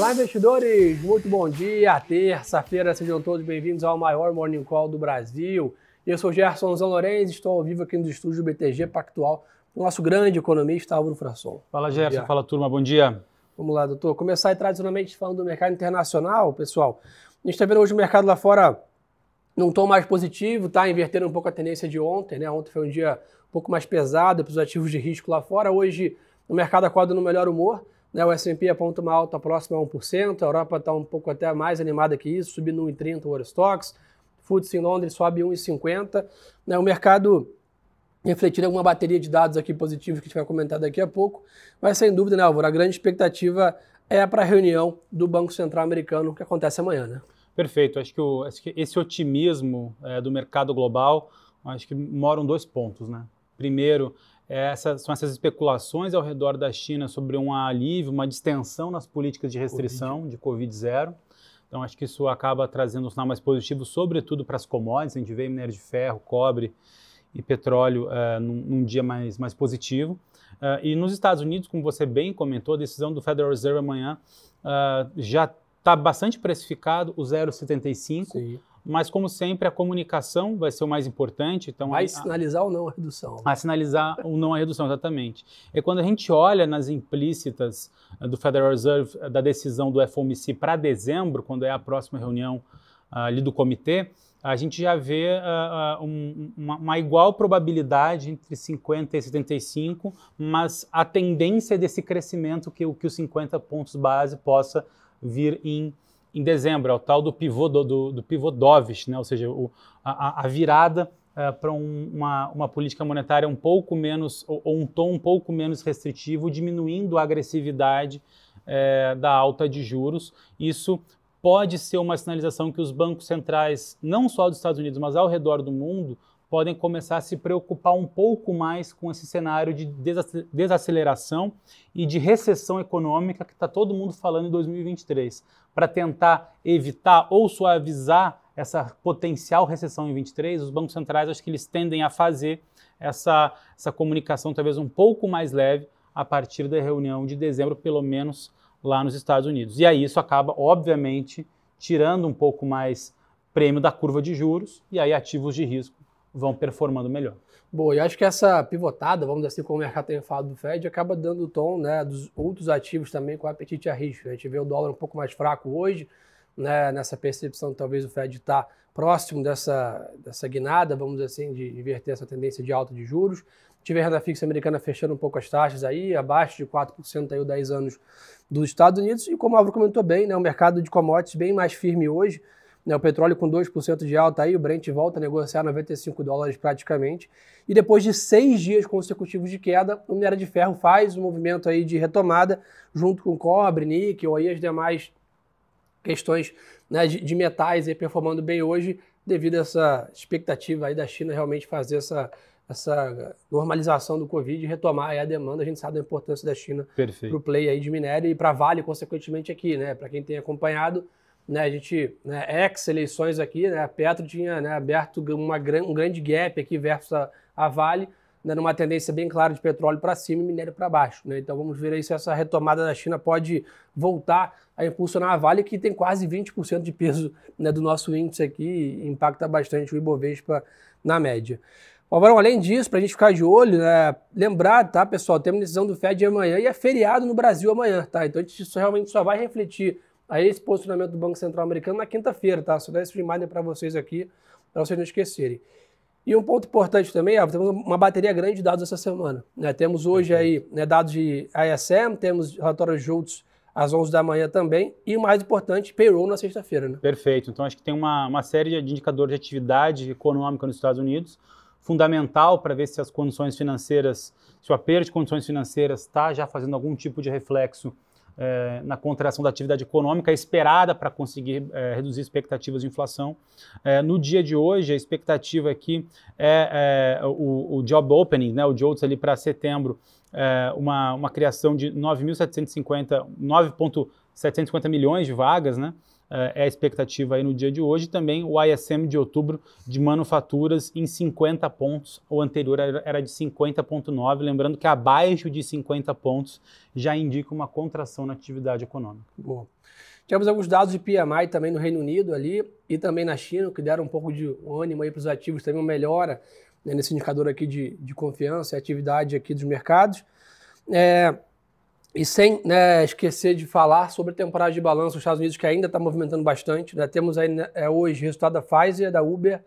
Olá, investidores! Muito bom dia! Terça-feira, sejam todos bem-vindos ao maior Morning Call do Brasil. Eu sou Gerson Zan Lourenço, estou ao vivo aqui no estúdio BTG Pactual, o nosso grande economista Álvaro Frasson. Fala, Gerson. Fala, turma. Bom dia. Vamos lá, doutor. Começar aí, tradicionalmente falando do mercado internacional, pessoal. A gente está vendo hoje o mercado lá fora num tom mais positivo, tá? Invertendo um pouco a tendência de ontem, né? Ontem foi um dia um pouco mais pesado para os ativos de risco lá fora. Hoje o mercado acorda no melhor humor. Né, o S&P aponta uma alta próxima a 1%, a Europa está um pouco até mais animada que isso, subindo 1,30 o Eurostox, FTSE em Londres sobe 1,50. Né, o mercado refletindo alguma bateria de dados aqui positivos que a gente vai comentar daqui a pouco, mas sem dúvida, né, Álvaro, a grande expectativa é para a reunião do Banco Central Americano que acontece amanhã, né? Perfeito, acho que, o, acho que esse otimismo é, do mercado global, acho que moram dois pontos, né? Primeiro, essa, são essas especulações ao redor da China sobre um alívio, uma distensão nas políticas de restrição COVID. de Covid-0. Então, acho que isso acaba trazendo um sinal mais positivo, sobretudo para as commodities. A gente vê minério de ferro, cobre e petróleo uh, num, num, dia mais, mais positivo. Uh, e nos Estados Unidos, como você bem comentou, a decisão do Federal Reserve amanhã uh, já está bastante precificado, o 0,75 mas como sempre a comunicação vai ser o mais importante. Então vai sinalizar ou não a redução? A sinalizar ou não a redução, exatamente. E quando a gente olha nas implícitas eh, do Federal Reserve eh, da decisão do FOMC para dezembro, quando é a próxima reunião uh, ali do comitê, a gente já vê uh, uh, um, uma, uma, igual probabilidade entre 50 e 75, mas a tendência desse crescimento que, que os 50 pontos base possa vir em em dezembro, é o tal do pivô, do, do, do pivô dovish, né? ou seja, o, a, a, virada uh, para um, uma, uma política monetária um pouco menos, ou, ou, um tom um pouco menos restritivo, diminuindo a agressividade uh, da alta de juros. Isso pode ser uma sinalização que os bancos centrais, não só dos Estados Unidos, mas ao redor do mundo, podem começar a se preocupar um pouco mais com esse cenário de desaceleração e de recessão econômica que está todo mundo falando em 2023, para tentar evitar ou suavizar essa potencial recessão em 23, os bancos centrais acho que eles tendem a fazer essa, essa comunicação talvez um pouco mais leve a partir da reunião de dezembro, pelo menos lá nos Estados Unidos. E aí isso acaba, obviamente, tirando um pouco mais prêmio da curva de juros e aí ativos de risco vão performando melhor. Boa, e acho que essa pivotada, vamos dizer assim, como o mercado tem falado do Fed, acaba dando o tom né, dos outros ativos também com apetite a risco. A gente vê o dólar um pouco mais fraco hoje, né, nessa percepção talvez o Fed está próximo dessa, dessa guinada, vamos dizer assim, de inverter essa tendência de alta de juros. Tive a renda fixa americana fechando um pouco as taxas aí, abaixo de 4% aí, os 10 anos dos Estados Unidos. E como o Álvaro comentou bem, né, o mercado de commodities bem mais firme hoje, né, o petróleo com 2% de alta aí, o Brent volta a negociar 95 dólares praticamente. E depois de seis dias consecutivos de queda, o minério de ferro faz um movimento aí de retomada, junto com cobre, níquel e as demais questões né, de, de, metais aí performando bem hoje, devido a essa expectativa aí da China realmente fazer essa, essa normalização do Covid e retomar a demanda. A gente sabe da importância da China para o play aí de minério e para Vale, consequentemente, aqui, né? Para quem tem acompanhado, né, a gente, né, ex-eleições aqui, né, a Petro tinha né, aberto uma, um grande gap aqui versus a, a Vale, né, numa tendência bem clara de petróleo para cima e minério para baixo. Né? Então vamos ver aí se essa retomada da China pode voltar a impulsionar a Vale, que tem quase 20% de peso né, do nosso índice aqui e impacta bastante o Ibovespa na média. Agora, além disso, para a gente ficar de olho, né, lembrar, tá, pessoal, temos decisão do Fed amanhã e é feriado no Brasil amanhã, tá? Então só, realmente só vai refletir a esse posicionamento do Banco Central americano na quinta-feira, tá? Só dar esse reminder para vocês aqui, para vocês não esquecerem. E um ponto importante também, temos uma bateria grande de dados essa semana. Né? Temos hoje aí né, dados de ISM, temos relatórios juntos às 11 da manhã também, e o mais importante, payroll na sexta-feira. Né? Perfeito. Então acho que tem uma, uma série de indicadores de atividade econômica nos Estados Unidos, fundamental para ver se as condições financeiras, se o aperto de condições financeiras está já fazendo algum tipo de reflexo é, na contração da atividade econômica esperada para conseguir é, reduzir expectativas de inflação. É, no dia de hoje, a expectativa aqui é, é o, o, job opening, né, o JOLTS ali para setembro, é, uma, uma criação de 9.750, 9,750 milhões de vagas, né? É a expectativa aí no dia de hoje. Também o ISM de outubro de manufaturas em 50 pontos, o anterior era de 50,9, lembrando que abaixo de 50 pontos já indica uma contração na atividade econômica. Boa. Tivemos alguns dados de PMI também no Reino Unido ali e também na China, que deram um pouco de ânimo aí para os ativos, também uma melhora né, nesse indicador aqui de, de confiança e atividade aqui dos mercados. É, e sem né, esquecer de falar sobre a temporada de balanço dos Estados Unidos, que ainda está movimentando bastante. Né? Temos aí né, é, hoje resultado da Pfizer, da Uber,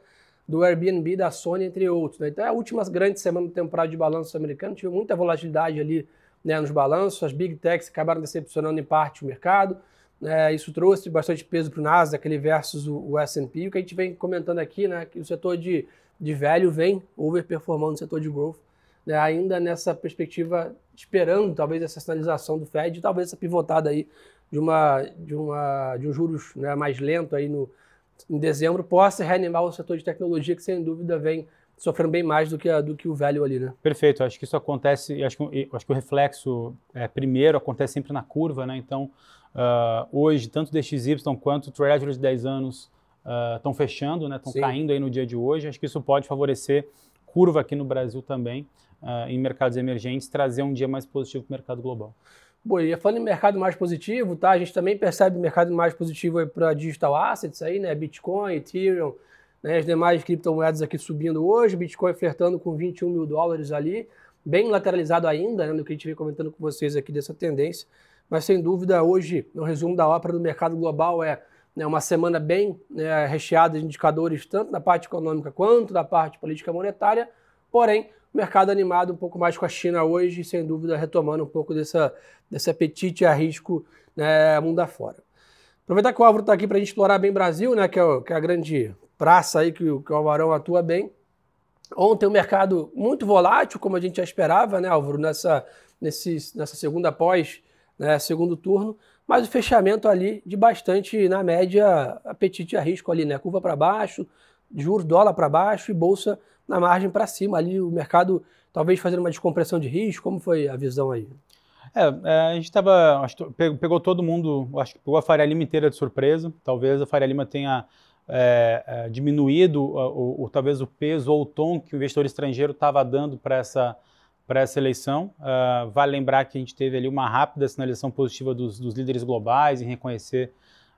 do Airbnb, da Sony, entre outros. Né? Então é a última grande semana da temporada de balanço americano. Tive muita volatilidade ali né, nos balanços. As big techs acabaram decepcionando em parte o mercado. Né? Isso trouxe bastante peso para o Nasdaq ali versus o, o S&P. O que a gente vem comentando aqui, né, que o setor de, de velho vem overperformando o setor de growth né, ainda nessa perspectiva, esperando talvez essa sinalização do Fed, talvez essa pivotada aí de, uma, de, uma, de um juros né, mais lento aí no, em dezembro, possa reanimar o setor de tecnologia, que sem dúvida vem sofrendo bem mais do que, a, do que o velho ali, né? Perfeito, acho que isso acontece, acho que, acho que o reflexo é, primeiro acontece sempre na curva, né? Então, uh, hoje, tanto o DXY quanto o Treasury de 10 anos estão uh, fechando, né? Estão caindo aí no dia de hoje, acho que isso pode favorecer curva aqui no Brasil também uh, em mercados emergentes, trazer um dia mais positivo para o mercado global. Bom, e falando em mercado mais positivo, tá? A gente também percebe mercado mais positivo para digital assets aí, né? Bitcoin, Ethereum, né? as demais criptomoedas aqui subindo hoje, Bitcoin flertando com 21 mil dólares ali, bem lateralizado ainda, né? Do que a gente vem comentando com vocês aqui dessa tendência. Mas sem dúvida, hoje, no resumo da ópera do mercado global é né, uma semana bem né, recheada de indicadores, tanto na parte econômica quanto da parte política monetária, porém, mercado animado um pouco mais com a China hoje, sem dúvida retomando um pouco dessa, desse apetite a risco né, mundo afora. Aproveitar que o Álvaro está aqui para a gente explorar bem Brasil, né, que, é, que é a grande praça aí que, que o Alvarão atua bem. Ontem o mercado muito volátil, como a gente já esperava, né, Álvaro, nessa, nesse, nessa segunda pós, né, segundo turno, mas o fechamento ali de bastante, na média, apetite a risco ali, né, curva para baixo, juros dólar para baixo e bolsa na margem para cima ali, o mercado talvez fazendo uma descompressão de risco? Como foi a visão aí? É, é a gente estava, pegou todo mundo, acho que pegou a Faria Lima inteira de surpresa, talvez a Faria Lima tenha é, é, diminuído o, o, talvez o peso ou o tom que o investidor estrangeiro estava dando para essa, essa eleição. Uh, vale lembrar que a gente teve ali uma rápida sinalização positiva dos, dos líderes globais em reconhecer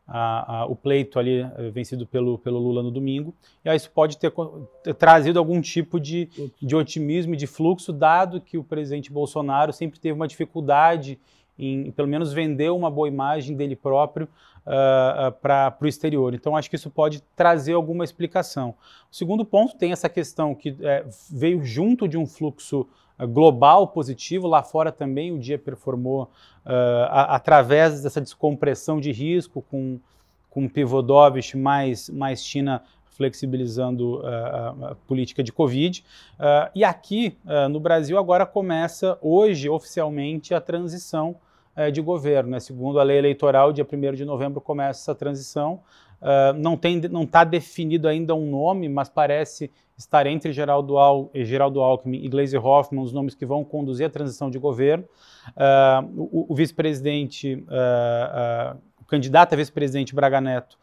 a, a, o pleito ali eh, vencido pelo, pelo Lula no domingo. E aí isso pode ter, ter, trazido algum tipo de, de otimismo e de fluxo, dado que o presidente Bolsonaro sempre teve uma dificuldade em, pelo menos, vender uma boa imagem dele próprio uh, uh, para o exterior. Então, acho que isso pode trazer alguma explicação. O segundo ponto tem essa questão que é, veio junto de um fluxo global positivo. Lá fora também o dia performou uh, a, através dessa descompressão de risco, com, com Pivodovich mais, mais China flexibilizando uh, a, política de Covid. Uh, e aqui no Brasil agora começa hoje oficialmente a transição de governo. Né? Segundo a lei eleitoral, dia 1 de novembro começa essa transição. Não está definido ainda um nome, mas parece estar entre Geraldo, Al, Geraldo Alckmin e Gleisi Hoffmann, os nomes que vão conduzir a transição de governo. Uh, o, o vice-presidente, uh, o candidato a vice-presidente Braga Neto,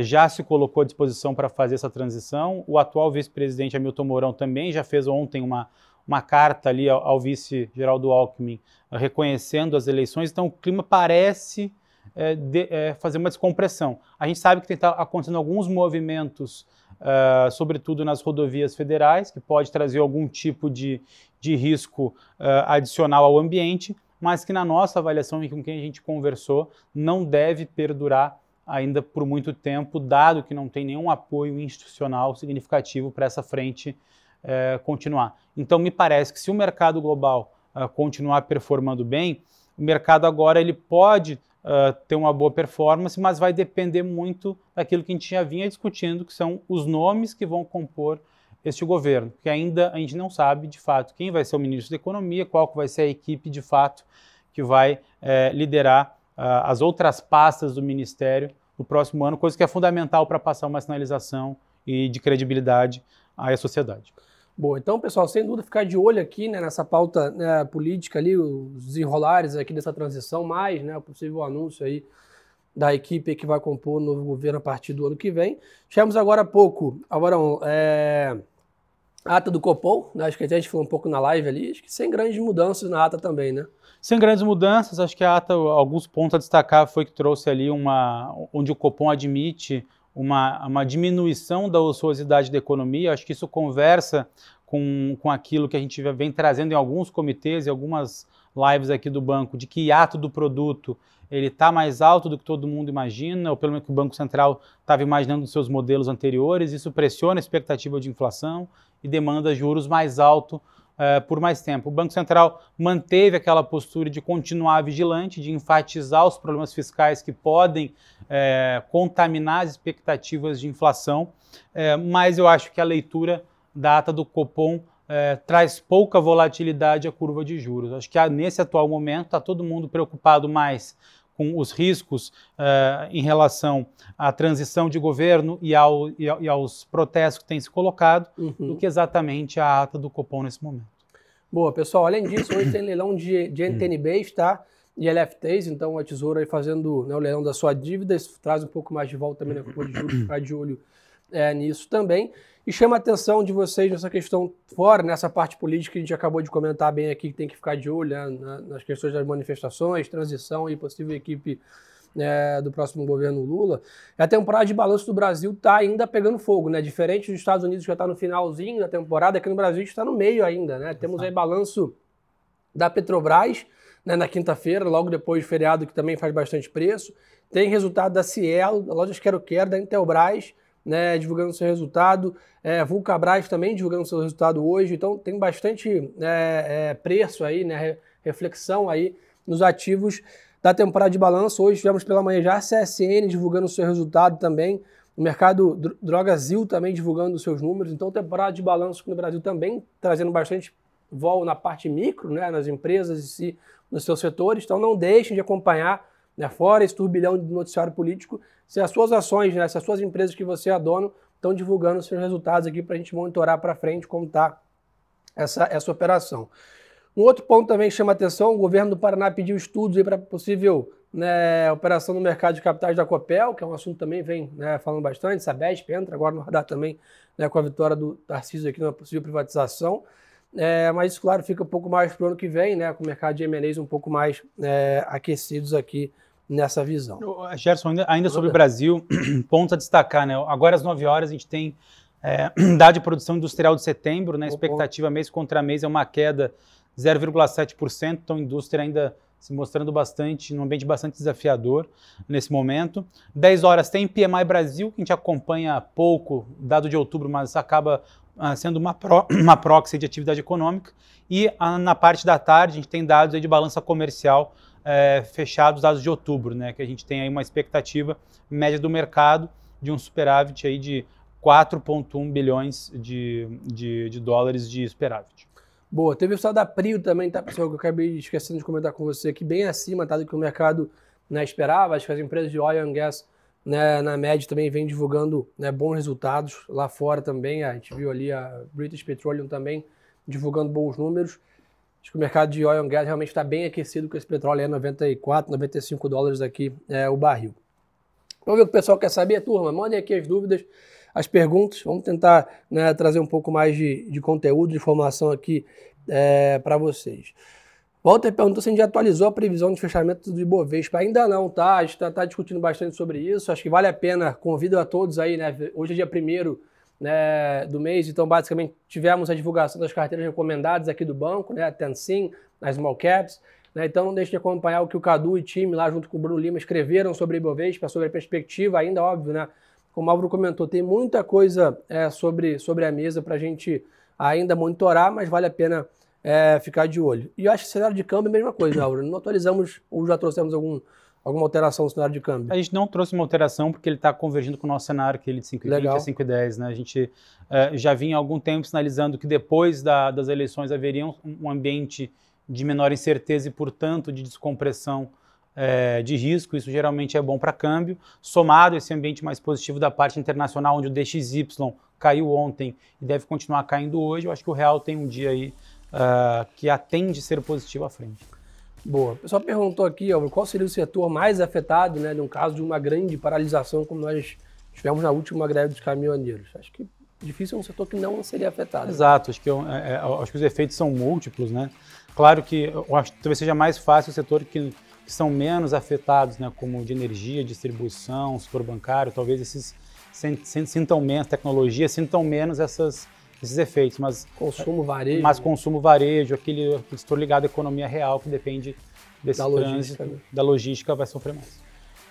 já se colocou à disposição para fazer essa transição. O atual vice-presidente Hamilton Mourão também já fez ontem uma, uma carta ali ao, ao vice Geraldo Alckmin reconhecendo as eleições. Então o clima parece é, de, é, fazer uma descompressão. A gente sabe que está acontecendo alguns movimentos uh, sobretudo nas rodovias federais, que pode trazer algum tipo de, de risco uh, adicional ao ambiente, mas que na nossa avaliação e com quem a gente conversou, não deve perdurar ainda por muito tempo, dado que não tem nenhum apoio institucional significativo para essa frente uh, continuar. Então, me parece que se o mercado global continuar performando bem, o mercado agora ele pode uh, ter uma boa performance, mas vai depender muito daquilo que a gente já vinha discutindo, que são os nomes que vão compor este governo, que ainda a gente não sabe de fato quem vai ser o ministro da Economia, qual vai ser a equipe de fato que vai eh, liderar uh, as outras pastas do Ministério no próximo ano, coisa que é fundamental para passar uma sinalização e de credibilidade à sociedade. Bom, então, pessoal, sem dúvida, ficar de olho aqui né, nessa pauta né, política ali, os enrolares aqui dessa transição, mais né, o possível anúncio aí da equipe que vai compor o novo governo a partir do ano que vem. Tivemos agora há pouco, agora é, ata do Copom, né? acho que a gente falou um pouco na live ali, acho que sem grandes mudanças na ata também, né? Sem grandes mudanças, acho que a ata, alguns pontos a destacar foi que trouxe ali uma, onde o Copom admite uma, uma diminuição da ociosidade da economia, acho que isso conversa com, com aquilo que a gente vem trazendo em alguns comitês e algumas lives aqui do banco, de que ato do produto ele está mais alto do que todo mundo imagina, ou pelo menos que o Banco Central estava imaginando nos seus modelos anteriores, isso pressiona a expectativa de inflação e demanda juros mais altos uh, por mais tempo. O Banco Central manteve aquela postura de continuar vigilante, de enfatizar os problemas fiscais que podem uh, contaminar as expectativas de inflação, uh, mas eu acho que a leitura da ata do Copom traz pouca volatilidade à curva de juros. Acho que nesse atual momento está todo mundo preocupado mais com os riscos uh, em relação à transição de governo e, ao, e, e aos protestos que têm se colocado, uhum. do que exatamente a ata do Copom nesse momento. Boa, pessoal. Além disso, hoje tem leilão de, de NTNBs, tá? E LFTs, então a Tesoura aí fazendo né, o leilão da sua dívida, isso traz um pouco mais de volta também na curva de juros, ficar de olho é, nisso também. E chama a atenção de vocês nessa questão fora, nessa parte política que a gente acabou de comentar bem aqui, que tem que ficar de olho né, nas questões das manifestações, transição e possível equipe é, do próximo governo Lula. A temporada de balanço do Brasil está ainda pegando fogo, né? Diferente dos Estados Unidos que já está no finalzinho da temporada, aqui no Brasil está no meio ainda, né? Temos aí balanço da Petrobras né, na quinta-feira, logo depois do feriado, que também faz bastante preço. Tem resultado da Cielo, da Lojas Quero Quero, da Intelbras né, divulgando seu resultado. É, Vulcabras também divulgando seu resultado hoje. Então tem bastante é, é, preço aí, né, reflexão aí nos ativos da temporada de balanço. Hoje tivemos pela manhã já a CSN divulgando seu resultado também. O mercado Drogazil também divulgando seus números. Então, temporada de balanço no Brasil também trazendo bastante vol na parte micro, né, nas empresas e si, nos seus setores. Então, não deixem de acompanhar né? Fora esse turbilhão de noticiário político, se as suas ações, né, se as suas empresas que você é dono estão divulgando seus resultados aqui para a gente monitorar para frente como está essa, essa operação. Um outro ponto também que chama atenção, o governo do Paraná pediu estudos para possível né, operação no mercado de capitais da Copel, que é um assunto também vem né, falando bastante, Sabesp entra agora no radar também né, com a vitória do Tarcísio aqui na possível privatização. É, mas isso, claro, fica um pouco mais para o ano que vem, né, com o mercado de M&As um pouco mais é, aquecidos aqui nessa visão. Gerson, ainda, ainda sobre o Brasil, ponto a destacar, né? Agora às 9 horas a gente tem é, dado de produção industrial de setembro, né? A expectativa mês contra mês é uma queda 0,7%, então a indústria ainda se mostrando bastante, num ambiente bastante desafiador nesse momento. 10 horas tem PMI Brasil, que a gente acompanha pouco, dado de outubro, mas acaba uh, sendo uma, pro, uma proxy de atividade econômica. E uh, na parte da tarde a gente tem dados de balança comercial é, fechados dados de outubro, né, que a gente tem aí uma expectativa média do mercado de um superávit aí de 4,1 bilhões de, de, de, dólares de superávit. Boa, teve o saldo da Prio também, tá, pessoal, que eu acabei esquecendo de comentar com você aqui, bem acima tá, do que o mercado né, esperava. Acho que as empresas de oil and gas, né, na média, também vêm divulgando né, bons resultados lá fora também. A gente viu ali a British Petroleum também divulgando bons números. Acho que o mercado de oil and gas realmente está bem aquecido com esse petróleo é 94, 95 dólares aqui é, o barril. Vamos ver o que o pessoal quer saber, turma. Mandem aqui as dúvidas, as perguntas. Vamos tentar né, trazer um pouco mais de, de conteúdo, de informação aqui é, para vocês. Walter perguntou se a gente atualizou a previsão de fechamento do Ibovespa. Ainda não, tá? A gente está tá discutindo bastante sobre isso. Acho que vale a pena. Convido a todos aí, né? Hoje é dia primeiro né, do mês. Então, basicamente, tivemos a divulgação das carteiras recomendadas aqui do banco, né, a Tensim, as Small Caps. Né, então, não deixe de acompanhar o que o Cadu e time lá, junto com o Bruno Lima, escreveram sobre o Ibovespa, sobre a perspectiva, ainda óbvio, né? Como o Álvaro comentou, tem muita coisa é, sobre, sobre a mesa para a gente ainda monitorar, mas vale a pena é, ficar de olho. E eu acho que o cenário de câmbio é a mesma coisa, Álvaro. Não atualizamos ou já trouxemos algum alguma alteração no cenário de câmbio? A gente não trouxe uma alteração porque ele está convergindo com o nosso cenário, que ele de 5,20 a 5,10. Né? A gente uh, já vinha há algum tempo sinalizando que depois da, das eleições haveria um, um, ambiente de menor incerteza e, portanto, de descompressão uh, de risco. Isso geralmente é bom para câmbio. Somado esse ambiente mais positivo da parte internacional, onde o DXY caiu ontem e deve continuar caindo hoje, eu acho que o real tem um dia aí uh, que atende ser positivo à frente. Boa. O pessoal perguntou aqui, ó, qual seria o setor mais afetado, né, no caso de uma grande paralisação como nós tivemos na última greve dos caminhoneiros. Acho que difícil é um setor que não seria afetado. Exato, acho que, eu, é, é, acho que os efeitos são múltiplos, né? Claro que acho talvez seja mais fácil o setor que, que são menos afetados, né, como de energia, distribuição, setor bancário, talvez esses sintam menos, tecnologia, sintam menos essas, esses efeitos, mas consumo varejo, mas consumo varejo, aquele, aquele setor ligado à economia real que depende desse da trânsito, logística, né? da logística vai sofrer mais.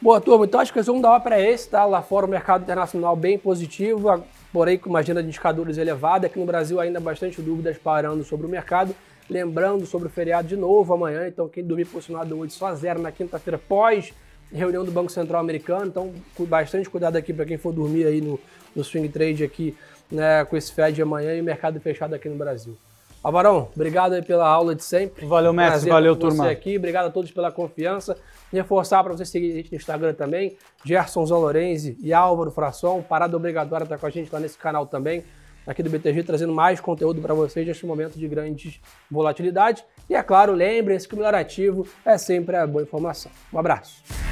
Boa, turma. Então acho que o resumo da ópera é esse, tá? Lá fora o mercado internacional bem positivo, porém com uma agenda de indicadores elevada. Aqui no Brasil ainda bastante dúvidas parando sobre o mercado. Lembrando sobre o feriado de novo amanhã, então quem dormir posicionado hoje só zero na quinta-feira pós reunião do Banco Central Americano, então bastante cuidado aqui para quem for dormir aí no, no swing trade aqui né, com esse Fed amanhã e mercado fechado aqui no Brasil. Alvarão, obrigado pela aula de sempre. Valeu, mestre. Valeu, turma. Você aqui. Obrigado a todos pela confiança. Reforçar para você seguir a gente no Instagram também, Gerson Zalorenzi e Álvaro Fração. Parada obrigatória estar com a gente lá nesse canal também, aqui do BTG, trazendo mais conteúdo para vocês neste momento de grande volatilidade. E é claro, lembrem-se que o melhor ativo é sempre a boa informação. Um abraço.